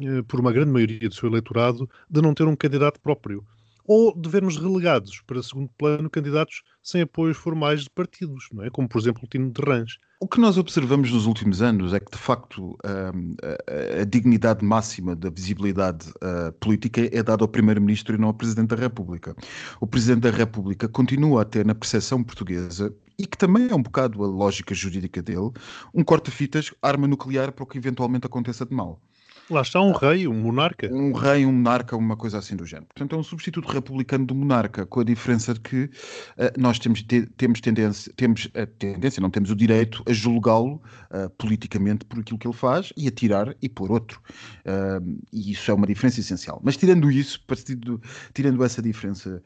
eh, por uma grande maioria do seu eleitorado, de não ter um candidato próprio. Ou de vermos relegados para segundo plano candidatos sem apoios formais de partidos, não é? como por exemplo o Tino de Rãs. O que nós observamos nos últimos anos é que, de facto, a, a, dignidade máxima da visibilidade uh, política é dada ao Primeiro-Ministro e não ao Presidente da República. O Presidente da República continua a ter, na percepção portuguesa, e que também é um bocado a lógica jurídica dele, um corta-fitas, arma nuclear para o que eventualmente aconteça de mal. Lá está um rei, um monarca. Um rei, um monarca, uma coisa assim do género. Portanto, é um substituto republicano do monarca, com a diferença de que uh, nós temos, te, temos tendência, temos a tendência, não temos o direito a julgá-lo uh, politicamente por aquilo que ele faz e a tirar e pôr outro. Uh, e isso é uma diferença essencial. Mas tirando isso, partido, tirando essa diferença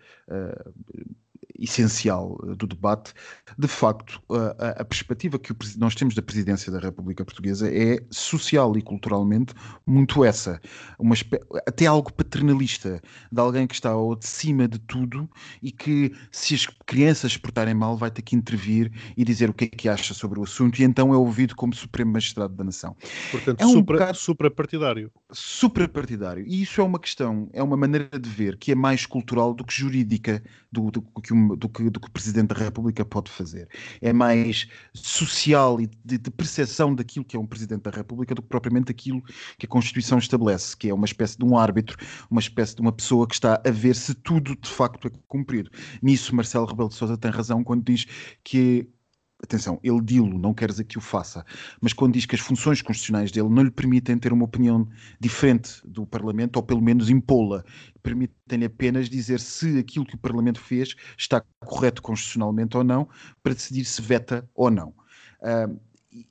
essencial eh, do debate, de facto, a, a perspectiva que o, nós temos da presidência da República Portuguesa é social e culturalmente muito essa, uma, até algo paternalista, de alguém que está ao de cima de tudo e que, se as crianças portarem mal, vai ter que intervir e dizer o que é que acha sobre o assunto, e então é ouvido como Supremo Magistrado da Nação. Portanto, é um supra, bocado... suprapartidário. Suprapartidário. E isso é uma questão, é uma maneira de ver que é mais cultural do que jurídica, do, do que do que, do que o Presidente da República pode fazer. É mais social e de, de percepção daquilo que é um Presidente da República do que propriamente aquilo que a Constituição estabelece, que é uma espécie de um árbitro, uma espécie de uma pessoa que está a ver se tudo de facto é cumprido. Nisso, Marcelo Rebelo de Sousa tem razão quando diz que atenção, ele dilo, não quer dizer que o faça, mas quando diz que as funções constitucionais dele não lhe permitem ter uma opinião diferente do Parlamento, ou pelo menos impô-la, permitem-lhe apenas dizer se aquilo que o Parlamento fez está correto constitucionalmente ou não, para decidir se veta ou não. Uh,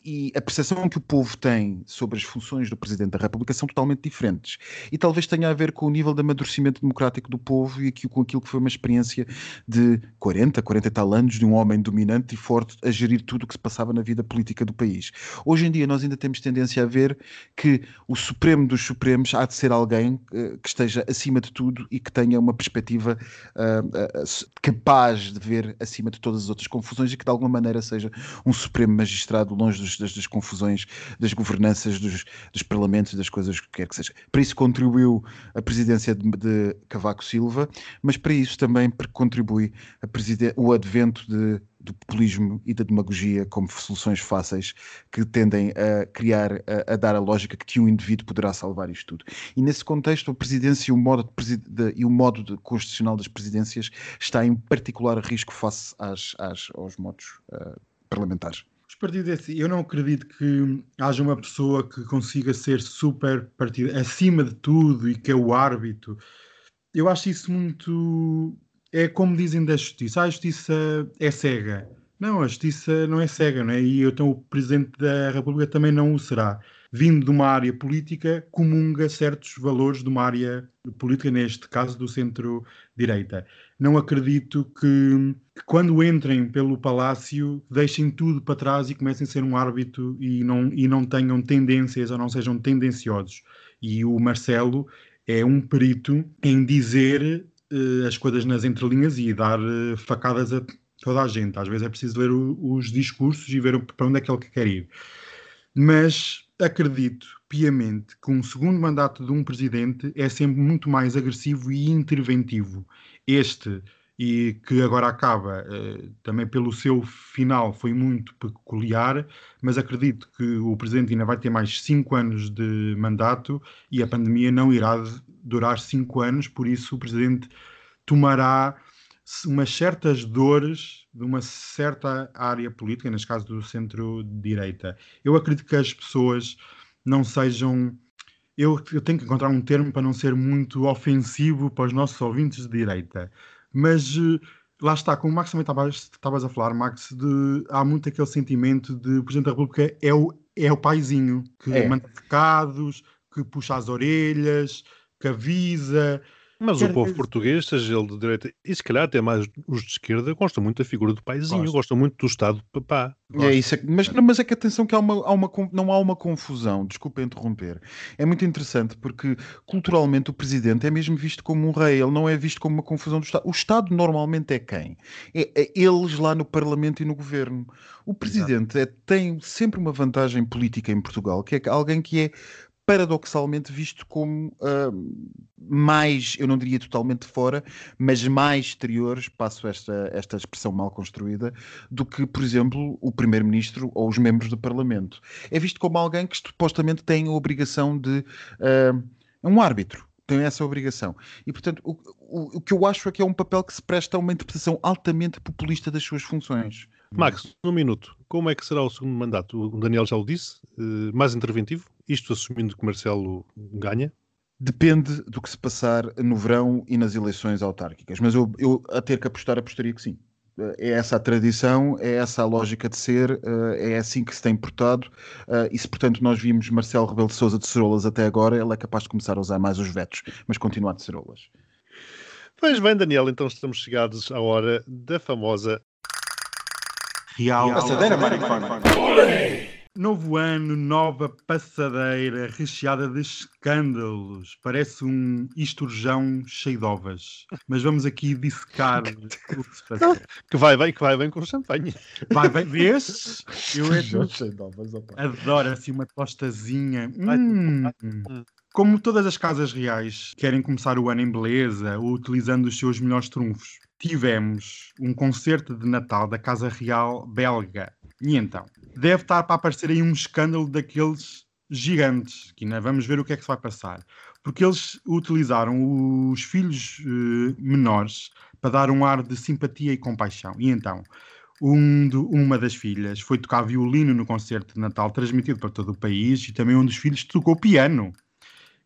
e a percepção que o povo tem sobre as funções do Presidente da República são totalmente diferentes. E talvez tenha a ver com o nível de amadurecimento democrático do povo e aqui, com aquilo que foi uma experiência de 40, 40 e tal anos de um homem dominante e forte a gerir tudo o que se passava na vida política do país. Hoje em dia nós ainda temos tendência a ver que o Supremo dos Supremos há de ser alguém uh, que esteja acima de tudo e que tenha uma perspectiva uh, uh, capaz de ver acima de todas as outras confusões e que de alguma maneira seja um Supremo Magistrado longe dos, das, das, confusões das governanças dos, dos, parlamentos, das coisas que quer que seja. Para isso contribuiu a presidência de, de Cavaco Silva, mas para isso também contribui o advento de do populismo e da demagogia como soluções fáceis que tendem a criar, a, a, dar a lógica que um indivíduo poderá salvar isto tudo. E nesse contexto, a presidência e o modo, de, de, e o modo de, constitucional das presidências está em particular risco face às, às aos modos uh, parlamentares. Os partidos, é assim, eu não acredito que haja uma pessoa que consiga ser super partido acima de tudo e que é o árbitro. Eu acho isso muito. É como dizem da justiça: ah, a justiça é cega. Não, a justiça não é cega, não é? E então o Presidente da República também não o será vindo de uma área política, comunga certos valores de uma área política, neste caso do centro-direita. Não acredito que, que, quando entrem pelo palácio deixem tudo para trás e comecem a ser um árbitro e não, e não tenham tendências ou não sejam tendenciosos. E o Marcelo é um perito em dizer uh, as coisas nas entrelinhas e dar uh, facadas a toda a gente. Às vezes é preciso ler o, os discursos e ver para onde é que ele quer ir. Mas acredito piamente que um segundo mandato de um presidente é sempre muito mais agressivo e interventivo. Este, e que agora acaba eh, também pelo seu final, foi muito peculiar, mas acredito que o presidente ainda vai ter mais cinco anos de mandato e a pandemia não irá durar cinco anos, por isso o presidente tomará umas certas dores de uma certa área política, neste caso do centro-direita. Eu acredito que as pessoas não sejam. Eu, eu, tenho que encontrar um termo para não ser muito ofensivo para os nossos ouvintes de direita, mas eh, lá está, como o Max também estavas a falar, Max, de, há muito aquele sentimento de o Presidente da República é o, é o paizinho que é. manda pecados, que puxa as orelhas, que avisa. Mas Quer o povo dizer- português, seja ele de direita e se calhar até mais os de esquerda, gosta muito da figura do paizinho, Gosta. gosta muito do Estado papá. É isso, é mas, não, mas é que atenção que há uma, há uma não há uma confusão, desculpa interromper. É muito interessante porque culturalmente o presidente é mesmo visto como um rei, ele não é visto como uma confusão do Estado. O Estado normalmente é quem? É, é eles lá no Parlamento e no Governo. O presidente é- tem sempre uma vantagem política em Portugal, que é alguém que é paradoxalmente visto como ah, mais, eu não diria totalmente fora, mas mais exteriores, passo esta, esta expressão mal construída, do que, por exemplo, o Primeiro-Ministro ou os membros do Parlamento. É visto como alguém que supostamente tem a obrigação de. ah, é um árbitro. Tem essa obrigação. E, portanto, o, o, o que eu acho é que é um papel que se presta a uma interpretação altamente populista das suas funções. Max, num minuto, como é que será o segundo mandato? O Daniel já o disse, eh, mais interventivo, isto assumindo que Marcelo ganha. Depende do que se passar no verão e nas eleições autárquicas. Mas eu, eu a ter que apostar, apostaria que sim. É essa a tradição, é essa a lógica de ser, eh, é assim que se tem portado. eh, E se, portanto, nós vimos Marcelo Rebelo de Souza de Cerolas até agora, ele é capaz de começar a usar mais os vetos, mas continuar de Cerolas. Pois bem, Daniel, então estamos chegados à hora da famosa Real. Passadeira, maricona. Novo ano, nova passadeira recheada de escândalos. Parece um esturjão cheio de ovas. Mas vamos aqui dissecar o que se passou. que vai bem, que vai bem com champanhe. Vai, vai, vês? Eu é. Adoro assim uma tostazinha. Hum. Como todas as casas reais querem começar o ano em beleza, utilizando os seus melhores trunfos, tivemos um concerto de Natal da Casa Real belga. E então, deve estar para aparecer aí um escândalo daqueles gigantes, que ainda vamos ver o que é que se vai passar. Porque eles utilizaram os filhos eh, menores para dar um ar de simpatia e compaixão. E então, um do- uma das filhas foi tocar violino no concerto de Natal transmitido para todo o país e também um dos filhos tocou piano.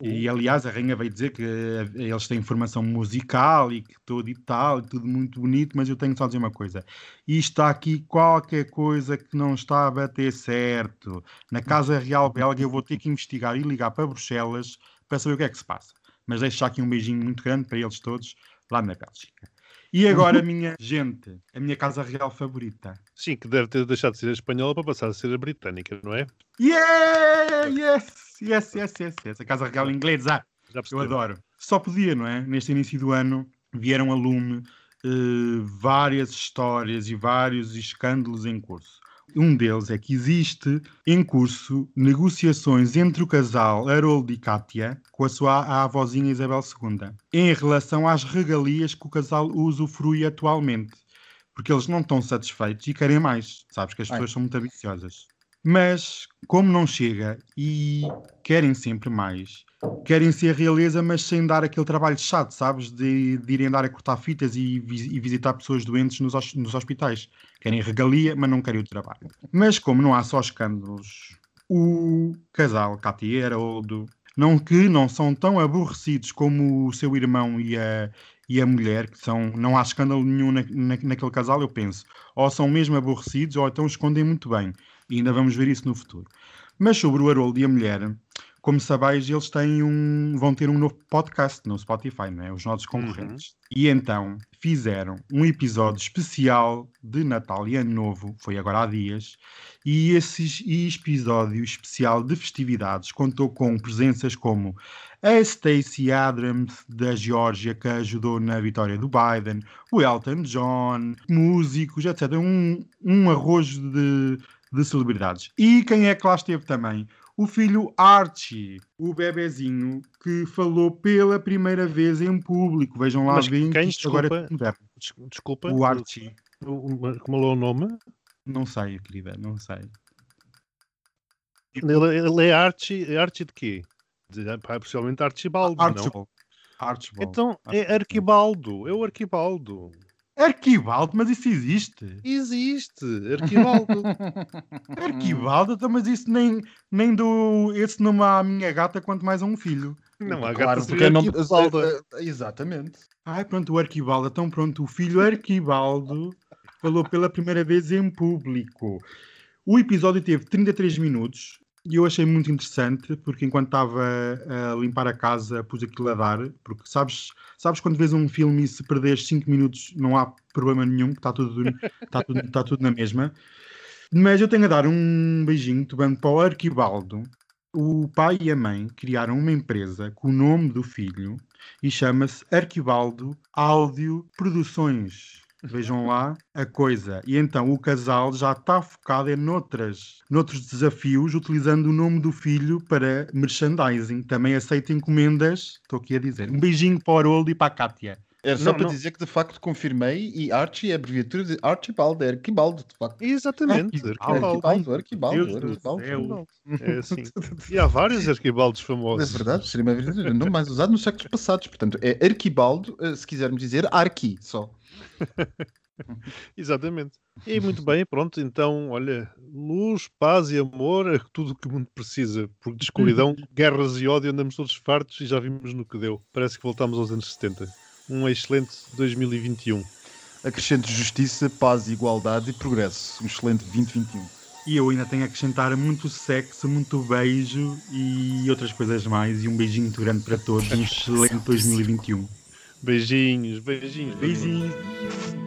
E aliás, a rainha veio dizer que eh, eles têm formação musical e que tudo e tal, e tudo muito bonito, mas eu tenho só a dizer uma coisa: isto está aqui qualquer coisa que não está a bater certo. Na Casa Real Belga, eu vou ter que investigar e ligar para Bruxelas para saber o que é que se passa. Mas deixo aqui um beijinho muito grande para eles todos lá na Bélgica. E agora, minha gente, a minha Casa Real favorita. Sim, que deve ter deixado de ser a espanhola para passar a ser a britânica, não é? Yeah! Yes! Yes, yes, yes, yes. A Casa Real inglesa. Eu adoro. Só podia, não é? Neste início do ano vieram a lume eh, várias histórias e vários escândalos em curso. Um deles é que existe em curso negociações entre o casal Harold e Kátia com a sua a avózinha Isabel II em relação às regalias que o casal usufrui atualmente. Porque eles não estão satisfeitos e querem mais. Sabes que as Ai. pessoas são muito ambiciosas. Mas, como não chega e querem sempre mais, querem ser realeza, mas sem dar aquele trabalho chato, sabes? De, de irem dar a cortar fitas e, e visitar pessoas doentes nos, nos hospitais. Querem regalia, mas não querem o trabalho. Mas como não há só escândalos, o casal Katia era do não que não são tão aborrecidos como o seu irmão e a, e a mulher, que são, não há escândalo nenhum na, na- naquele casal, eu penso. Ou são mesmo aborrecidos, ou então escondem muito bem. E ainda vamos ver isso no futuro. Mas sobre o Haroldo e a mulher, como sabais, eles têm um, vão ter um novo podcast no Spotify, não é? Os nossos concorrentes. E então fizeram um episódio especial de Natal e Ano Novo, foi agora há dias, e esse episódio especial de festividades contou com presenças como a Stacey Abrams da Geórgia, que ajudou na vitória do Biden, o Elton John, músicos, etc. Um, um arrojo de, de celebridades. E quem é que lá esteve também? O filho Archie, o bebezinho que falou pela primeira vez em público. Vejam lá, Mas quem? agora é Desculpa. Des- Desculpa. O Archie. Como é o nome? Não sei, querida, não sei. Ele, ele é Archie, é Archie de quê? Pá, Possivelmente Archibaldo, não? Archibald. Archibald. Então é Arquibaldo, é o Arquibaldo. Arquibaldo, mas isso existe. Existe, Arquibaldo. Arquibaldo, então, mas isso nem, nem dou esse nome à minha gata, quanto mais a um filho. não, há Claro, gata porque é nome... Arquibaldo. Exatamente. Ai, pronto, o Arquibaldo. Então, pronto, o filho Arquibaldo falou pela primeira vez em público. O episódio teve 33 minutos E eu achei muito interessante, porque enquanto estava a limpar a casa, pus aquilo a dar, porque sabes, sabes quando vês um filme e se perderes 5 minutos não há problema nenhum, está tudo, está tudo, está tudo na mesma. Mas eu tenho a dar um beijinho tubando para o Arquibaldo. O pai e a mãe criaram uma empresa com o nome do filho e chama-se Arquibaldo Áudio Produções. Vejam lá a coisa. E então o casal já está focado em noutras, noutros desafios, utilizando o nome do filho para merchandising. Também aceita encomendas. Estou aqui a dizer. Um beijinho para o Haroldo e para a Kátia. Era só Não, para não. dizer que de facto confirmei e Archie é a abreviatura de Archibald, é Arquibaldo, de facto. Exatamente, Arquibaldo. Arquibaldo. Arquibaldo. É assim. E há vários arquibaldos É famosos. verdade, seria uma verdadeira nome mais usado nos séculos passados. Portanto, é Arquibaldo, eh, se quisermos dizer Arqui só. Exatamente. E muito bem, pronto, então, olha, luz, paz e amor é tudo o que o mundo precisa, porque de escuridão, guerras e ódio andamos todos fartos e já vimos no que deu. Parece que voltamos aos anos 70. Um excelente 2021. Acrescente justiça, paz, igualdade e progresso. Um excelente 2021. E eu ainda tenho a acrescentar muito sexo, muito beijo e outras coisas mais. E um beijinho muito grande para todos. Um excelente 2021. Beijinhos, beijinhos. Beijinhos.